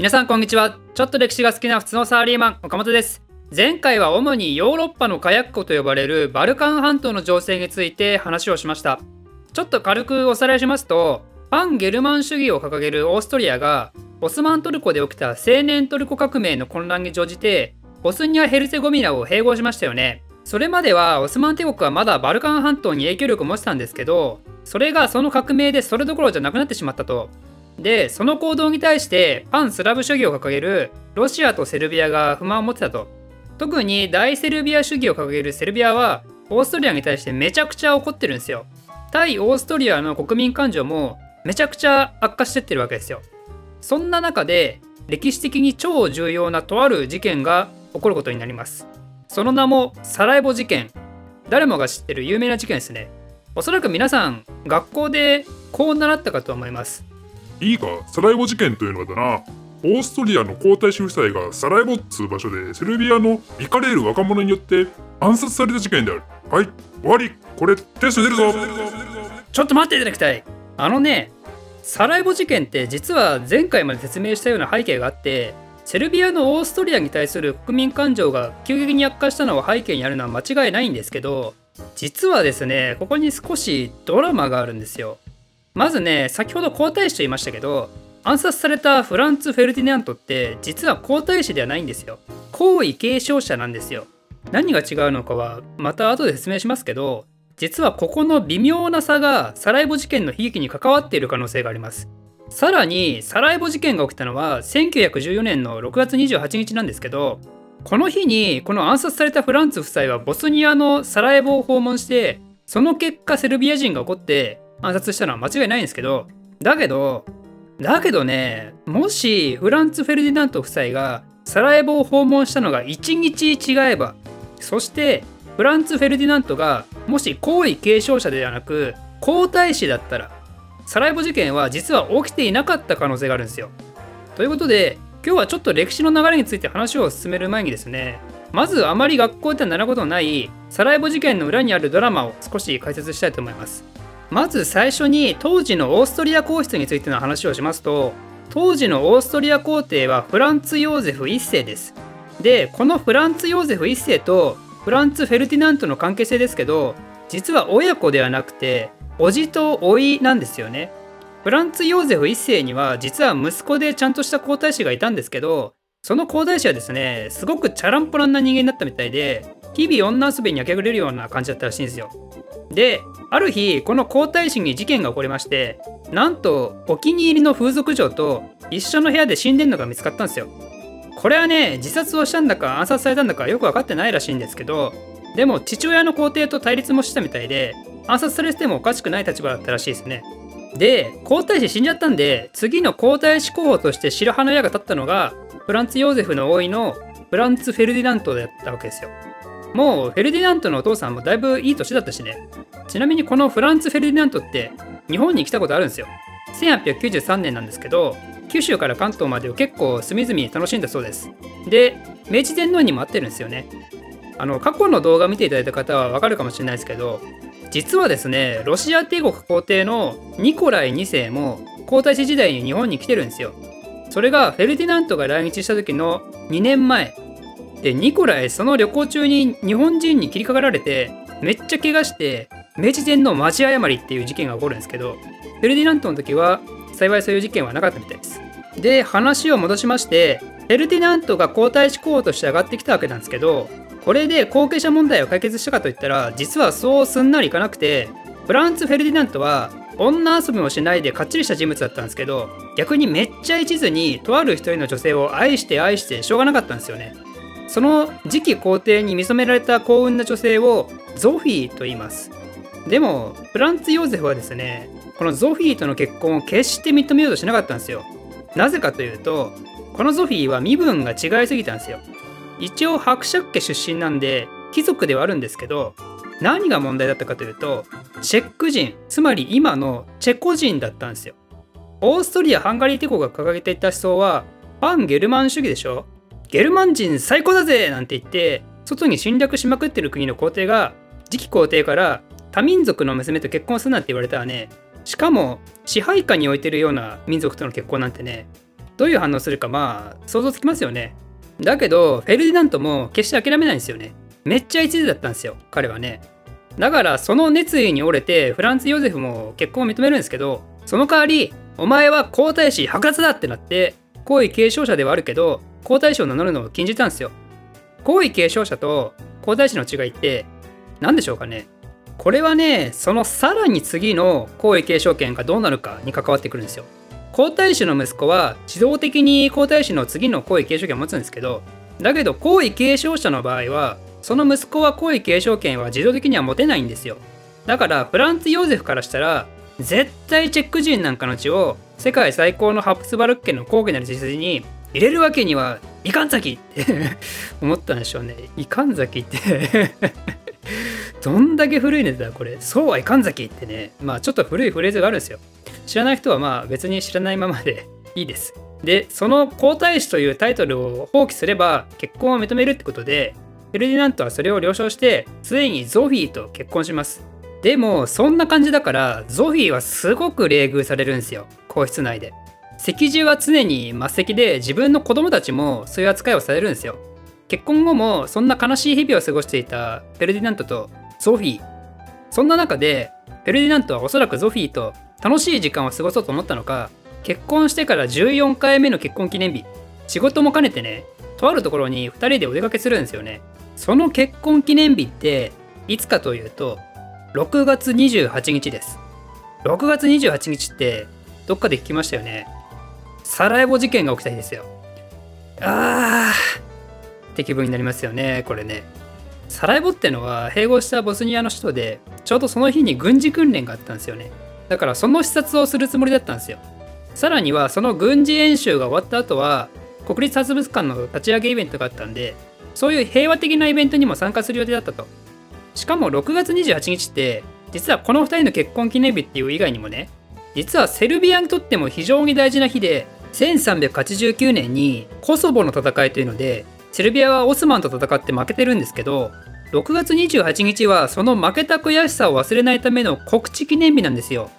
皆さんこんにちは。ちょっと歴史が好きな普通のサラリーマン岡本です。前回は主にヨーロッパの火薬庫と呼ばれるバルカン半島の情勢について話をしました。ちょっと軽くおさらいしますとパンゲルマン主義を掲げるオーストリアがオスマントルコで起きた青年トルコ革命の混乱に乗じてボスニア・ヘルツェゴビナを併合しましたよね。それまではオスマン帝国はまだバルカン半島に影響力を持ってたんですけどそれがその革命でそれどころじゃなくなってしまったと。でその行動に対してパンスラブ主義を掲げるロシアとセルビアが不満を持ってたと。特に大セルビア主義を掲げるセルビアはオーストリアに対してめちゃくちゃ怒ってるんですよ。対オーストリアの国民感情もめちゃくちゃ悪化してってるわけですよ。そんな中で歴史的に超重要なとある事件が起こることになります。その名もサラエボ事件。誰もが知ってる有名な事件ですね。おそらく皆さん学校でこう習ったかと思います。いいか？サラエボ事件というのはだな。オーストリアの皇太子夫妻がサラエボっつう場所でセルビアのイカレール若者によって暗殺された事件である。はい。終わり。これテスト出るぞ。ちょっと待っていただきたい。あのねサラエボ事件って実は前回まで説明したような背景があってセルビアのオーストリアに対する国民感情が急激に悪化したのは背景にあるのは間違いないんですけど実はですねここに少しドラマがあるんですよ。まずね先ほど皇太子と言いましたけど暗殺されたフランツ・フェルディナントって実は皇太子ではないんですよ。皇位継承者なんですよ。何が違うのかはまた後で説明しますけど実はここの微妙な差がサラエボ事件の悲劇に関わっている可能性があります。さらにサラエボ事件が起きたのは1914年の6月28日なんですけどこの日にこの暗殺されたフランツ夫妻はボスニアのサラエボを訪問してその結果セルビア人が起こって暗殺したのは間違いないんですけどだけどだけどねもしフランツ・フェルディナント夫妻がサラエボを訪問したのが1日違えばそしてフランツ・フェルディナントがもし皇位継承者ではなく皇太子だったらサラエボ事件は実は起きていなかった可能性があるんですよ。ということで今日はちょっと歴史の流れについて話を進める前にですねまずあまり学校では習うことのないサラエボ事件の裏にあるドラマを少し解説したいと思います。まず最初に当時のオーストリア皇室についての話をしますと当時のオーストリア皇帝はフランツ・ヨーゼフ1世です。でこのフランツ・ヨーゼフ1世とフランツ・フェルティナントの関係性ですけど実は親子ではなくて叔父と甥なんですよね。フランツ・ヨーゼフ1世には実は息子でちゃんとした皇太子がいたんですけどその皇太子はですねすごくチャランポランな人間だったみたいで日々女遊びに明け暮れるような感じだったらしいんですよ。である日この皇太子に事件が起こりましてなんとお気に入りの風俗嬢と一緒の部屋で死んでんのが見つかったんですよ。これはね自殺をしたんだか暗殺されたんだかよく分かってないらしいんですけどでも父親の皇帝と対立もしたみたいで暗殺されてもおかしくない立場だったらしいですね。で皇太子死んじゃったんで次の皇太子候補として白羽の矢が立ったのがフランツ・ヨーゼフの王位のフランツ・フェルディナントだったわけですよ。もうフェルディナントのお父さんもだいぶいい年だったしね。ちなみにこのフランツ・フェルディナントって日本に来たことあるんですよ。1893年なんですけど、九州から関東までを結構隅々楽しんだそうです。で、明治天皇にも会ってるんですよね。あの、過去の動画見ていただいた方はわかるかもしれないですけど、実はですね、ロシア帝国皇帝のニコライ2世も皇太子時代に日本に来てるんですよ。それがフェルディナントが来日した時の2年前でニコライその旅行中に日本人に切りかかられてめっちゃ怪我して明治天皇待ち誤りっていう事件が起こるんですけどフェルディナントの時は幸いそういう事件はなかったみたいです。で話を戻しましてフェルディナントが皇太子候補として上がってきたわけなんですけどこれで後継者問題を解決したかといったら実はそうすんなりいかなくてフランツ・フェルディナントは女遊びもしないでかっちりした人物だったんですけど逆にめっちゃ一途にとある一人の女性を愛して愛してしょうがなかったんですよね。その次期皇帝に見初められた幸運な女性をゾフィーと言います。でもフランツ・ヨーゼフはですねこのゾフィーとの結婚を決して認めようとしなかったんですよ。なぜかというとこのゾフィーは身分が違いすぎたんですよ。一応伯爵家出身なんで貴族ではあるんですけど何が問題だったかというとチェック人つまり今のチェコ人だったんですよ。オーストリア・ハンガリー帝国が掲げていた思想はフン・ゲルマン主義でしょ。ゲルマン人最高だぜなんて言って外に侵略しまくってる国の皇帝が次期皇帝から多民族の娘と結婚するなんて言われたらねしかも支配下に置いてるような民族との結婚なんてねどういう反応するかまあ想像つきますよね。だけど、フェルディナントも決して諦めないんですよね。めっちゃ一途だったんですよ、彼はね。だから、その熱意に折れて、フランツ・ヨゼフも結婚を認めるんですけど、その代わり、お前は皇太子剥奪だってなって、皇位継承者ではあるけど、皇太子を名乗るのを禁じたんですよ。皇位継承者と皇太子の違いって、何でしょうかね。これはね、そのさらに次の皇位継承権がどうなるかに関わってくるんですよ。皇太子の息子は自動的に皇太子の次の皇位継承権を持つんですけどだけど皇位継承者の場合はその息子は皇位継承権は自動的には持てないんですよだからフランツ・ヨーゼフからしたら絶対チェック人なんかの血を世界最高のハプスバルク家の皇家なる血筋に入れるわけにはいかんざきって 思ったんでしょうねいかんざきって どんだけ古いネタだこれそうはいかんざきってねまあちょっと古いフレーズがあるんですよ知らない人はまあ別に知らないままで いいです。で、その皇太子というタイトルを放棄すれば結婚を認めるってことで、フェルディナントはそれを了承して、ついにゾフィーと結婚します。でも、そんな感じだから、ゾフィーはすごく冷遇されるんですよ、皇室内で。席次は常に末席で、自分の子供たちもそういう扱いをされるんですよ。結婚後もそんな悲しい日々を過ごしていたフェルディナントとゾフィー。そんな中で、フェルディナントはおそらくゾフィーと楽しい時間を過ごそうと思ったのか結婚してから14回目の結婚記念日仕事も兼ねてねとあるところに2人でお出かけするんですよねその結婚記念日っていつかというと6月28日です6月28日ってどっかで聞きましたよねサラエボ事件が起きた日ですよ。あーって気分になりますよねこれね。サラエボってのは併合したボスニアの首都でちょうどその日に軍事訓練があったんですよね。だからその視察をするつもりだったんですよ。さらにはその軍事演習が終わった後は国立博物館の立ち上げイベントがあったんでそういう平和的なイベントにも参加する予定だったと。しかも6月28日って実はこの2人の結婚記念日っていう以外にもね実はセルビアにとっても非常に大事な日で1389年にコソボの戦いというのでセルビアはオスマンと戦って負けてるんですけど6月28日はその負けた悔しさを忘れないための告知記念日なんですよ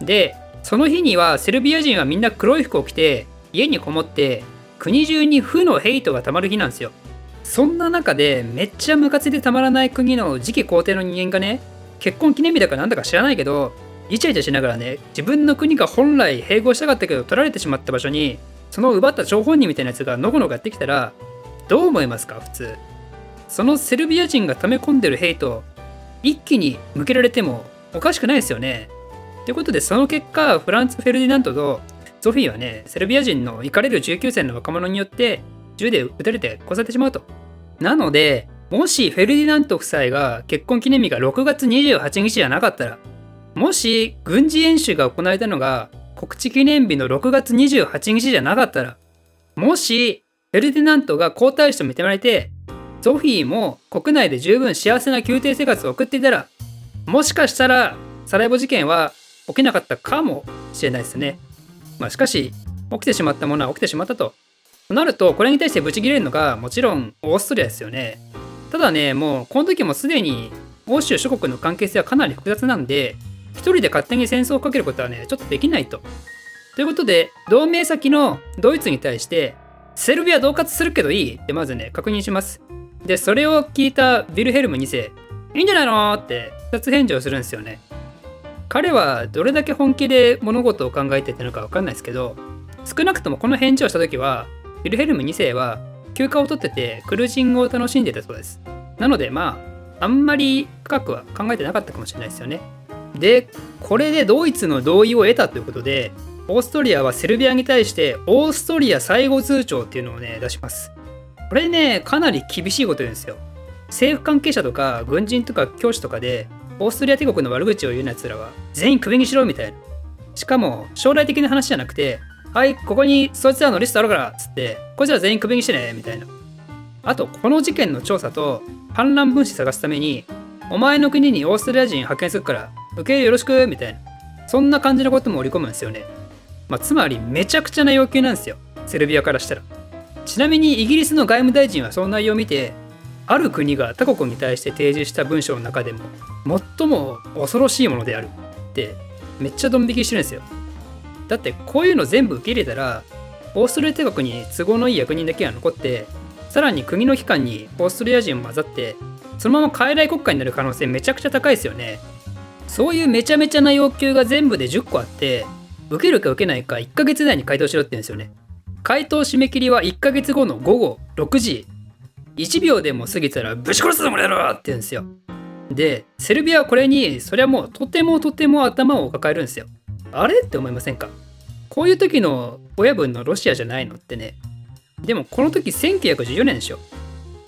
で、その日にはセルビア人はみんな黒い服を着て家にこもって国中に負のヘイトがたまる日なんですよ。そんな中でめっちゃムカついてたまらない国の次期皇帝の人間がね、結婚記念日だかなんだか知らないけど、イチャイチャしながらね、自分の国が本来併合したかったけど取られてしまった場所に、その奪った張本人みたいなやつがのこのこやってきたら、どう思いますか？普通。そのセルビア人が溜め込んでるヘイト、一気に向けられてもおかしくないですよね。ということで、その結果、フランツ・フェルディナントとゾフィーはね、セルビア人の行かれる19歳の若者によって銃で撃たれて殺されてしまうと。なので、もしフェルディナント夫妻が結婚記念日が6月28日じゃなかったら、もし軍事演習が行われたのが告知記念日の6月28日じゃなかったら、もしフェルディナントが皇太子と認められて、ゾフィーも国内で十分幸せな宮廷生活を送っていたら、もしかしたらサラエボ事件は起きなかったかもしれないですね。まあ、しかし、起きてしまったものは起きてしまったと。となると、これに対してブチ切れるのがもちろんオーストリアですよね。ただね、もうこの時もすでに欧州諸国の関係性はかなり複雑なんで、一人で勝手に戦争をかけることはね、ちょっとできないと。ということで、同盟先のドイツに対して、セルビア恫喝するけどいいってまずね、確認します。で、それを聞いたヴィルヘルム2世、いいんじゃないのって二つ返事をするんですよね。彼はどれだけ本気で物事を考えてたのか分かんないですけど少なくともこの返事をした時はウィルヘルム2世は休暇を取っててクルージングを楽しんでたそうですなのでまああんまり深くは考えてなかったかもしれないですよねでこれでドイツの同意を得たということでオーストリアはセルビアに対してオーストリア最後通帳っていうのをね出しますこれねかなり厳しいこと言うんですよ政府関係者とか軍人とか教師とかでオーストリア帝国の悪口を言うやつらは全員クビにしろみたいな。しかも将来的な話じゃなくて、はい、ここにそいつらのリストあるからっつって、こいつら全員クビにしてねみたいな。あと、この事件の調査と反乱分子探すために、お前の国にオーストラリア人派遣するから、受け入れよろしくみたいな。そんな感じのことも織り込むんですよね。まあ、つまり、めちゃくちゃな要求なんですよ。セルビアからしたら。ちなみにイギリスの外務大臣はその内容を見て、ある国が他国に対して提示した文章の中でも最も恐ろしいものであるってめっちゃドン引きしてるんですよだってこういうの全部受け入れたらオーストラリア帝国に都合のいい役人だけが残ってさらに国の機関にオーストリア人も混ざってそのまま傀儡国家になる可能性めちゃくちゃ高いですよねそういうめちゃめちゃな要求が全部で10個あって受けるか受けないか1ヶ月内に回答しろって言うんですよね。回答締め切りは1ヶ月後の午後6時。1秒でも過ぎたらぶち殺すぞもらえろって言うんですよ。でセルビアはこれにそれはもうとてもとても頭を抱えるんですよ。あれって思いませんか？こういう時の親分のロシアじゃないのってね。でもこの時1914年でしょ。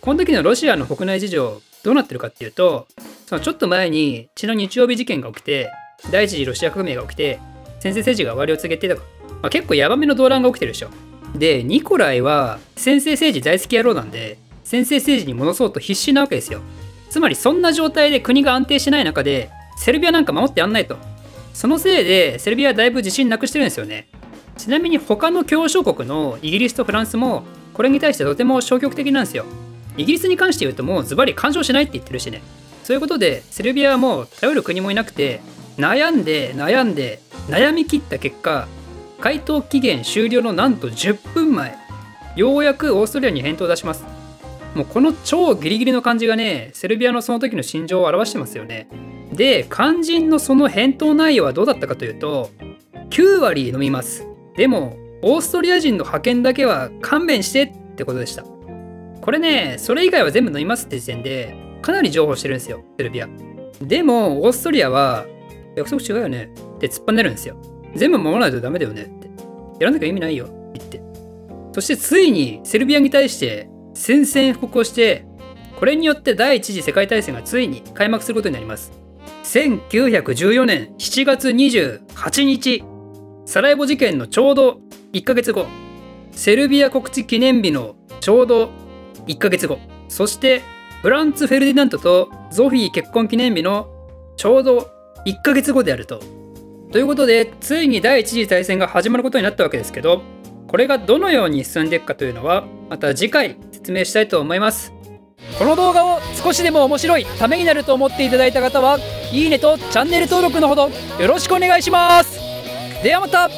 この時のロシアの国内事情どうなってるかっていうとそのちょっと前に血の日曜日事件が起きて第一次ロシア革命が起きて先制政治が終わりを告げてと。か、まあ、結構ヤバめの動乱が起きてるでしょ。でニコライは先制政治大好き野郎なんで先制政治に戻そうと必死なわけですよ。つまりそんな状態で国が安定しない中でセルビアなんか守ってやんないと。そのせいでセルビアはだいぶ自信なくしてるんですよね。ちなみに他の協商国のイギリスとフランスもこれに対してとても消極的なんですよ。イギリスに関して言うともうズバリ干渉しないって言ってるしね。そういうことでセルビアはもう頼る国もいなくて悩んで悩んで悩み切った結果回答期限終了のなんと10分前ようやくオーストリアに返答を出します。もうこの超ギリギリの感じがねセルビアのその時の心情を表してますよね。で肝心のその返答内容はどうだったかというと9割飲みます。でもオーストリア人の派遣だけは勘弁してってことでした。これねそれ以外は全部飲みますって時点でかなり譲歩してるんですよセルビア。でもオーストリアは約束違うよねって突っぱねるんですよ。全部守らないとダメだよねって。やらなきゃ意味ないよって。言ってそしてついにセルビアに対して宣戦布告をしてこれによって第一次世界大戦がついに開幕することになります。1914年7月28日サラエボ事件のちょうど1ヶ月後セルビア国知記念日のちょうど1ヶ月後。そしてフランツ・フェルディナントとゾフィー結婚記念日のちょうど1ヶ月後であると。ということでついに第一次大戦が始まることになったわけですけどこれがどのように進んでいくかというのはまた次回説明したいと思います。この動画を少しでも面白いためになると思っていただいた方はいいねとチャンネル登録のほどよろしくお願いしますではまた